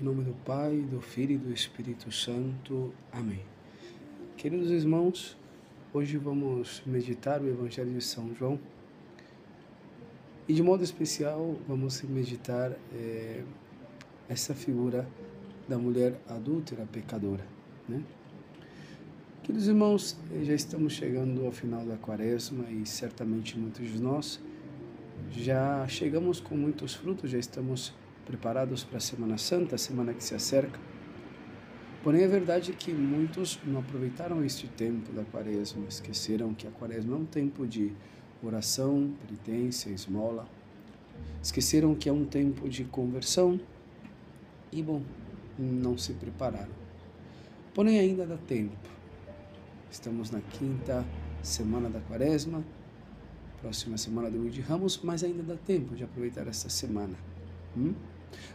Em nome do Pai, do Filho e do Espírito Santo. Amém. Queridos irmãos, hoje vamos meditar o Evangelho de São João e de modo especial vamos meditar é, essa figura da mulher adúltera, pecadora. Né? Queridos irmãos, já estamos chegando ao final da quaresma e certamente muitos de nós já chegamos com muitos frutos, já estamos preparados para a Semana Santa, a semana que se acerca. Porém, é verdade que muitos não aproveitaram este tempo da quaresma, esqueceram que a quaresma é um tempo de oração, penitência, esmola. Esqueceram que é um tempo de conversão e, bom, não se prepararam. Porém, ainda dá tempo. Estamos na quinta semana da quaresma, próxima semana do de Ramos, mas ainda dá tempo de aproveitar essa semana. Hum?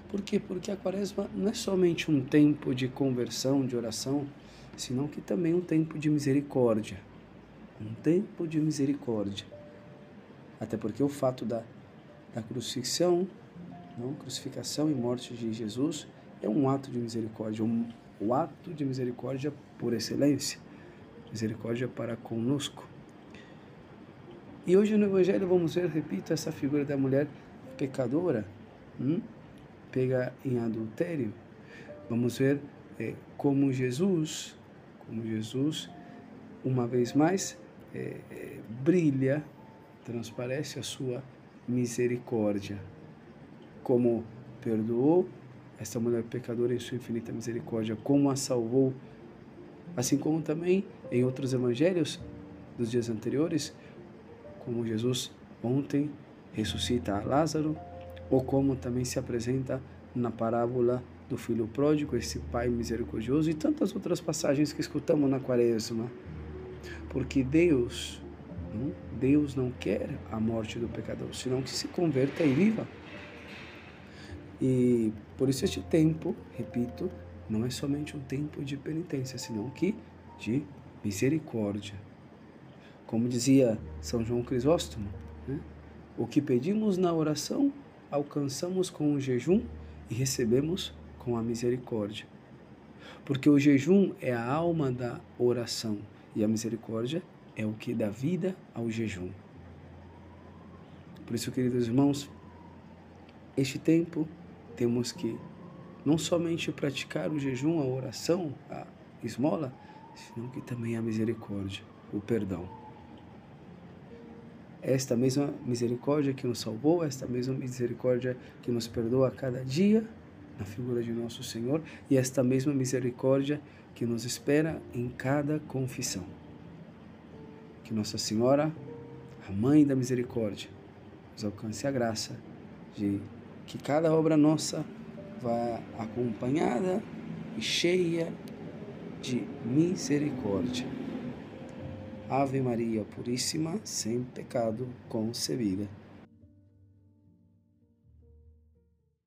Por quê? Porque a quaresma não é somente um tempo de conversão, de oração, senão que também é um tempo de misericórdia. Um tempo de misericórdia. Até porque o fato da, da crucifixão, não, crucificação e morte de Jesus é um ato de misericórdia, um, o ato de misericórdia por excelência. Misericórdia para conosco. E hoje no Evangelho vamos ver, repito, essa figura da mulher pecadora. Hum? Pega em adultério, vamos ver é, como Jesus, como Jesus, uma vez mais, é, é, brilha, transparece a sua misericórdia, como perdoou esta mulher pecadora em sua infinita misericórdia, como a salvou, assim como também em outros evangelhos dos dias anteriores, como Jesus ontem ressuscita Lázaro, ou como também se apresenta na parábola do filho pródigo, esse pai misericordioso e tantas outras passagens que escutamos na quaresma. Porque Deus, hum, Deus não quer a morte do pecador, senão que se converta e viva. E por isso este tempo, repito, não é somente um tempo de penitência, senão que de misericórdia. Como dizia São João Crisóstomo, né? o que pedimos na oração alcançamos com o jejum e recebemos com a misericórdia. Porque o jejum é a alma da oração e a misericórdia é o que dá vida ao jejum. Por isso, queridos irmãos, este tempo temos que não somente praticar o jejum, a oração, a esmola, senão que também a misericórdia, o perdão esta mesma misericórdia que nos salvou, esta mesma misericórdia que nos perdoa a cada dia, na figura de nosso Senhor, e esta mesma misericórdia que nos espera em cada confissão. Que Nossa Senhora, a Mãe da Misericórdia, nos alcance a graça de que cada obra nossa vá acompanhada e cheia de misericórdia. Ave Maria Puríssima, sem pecado concebida.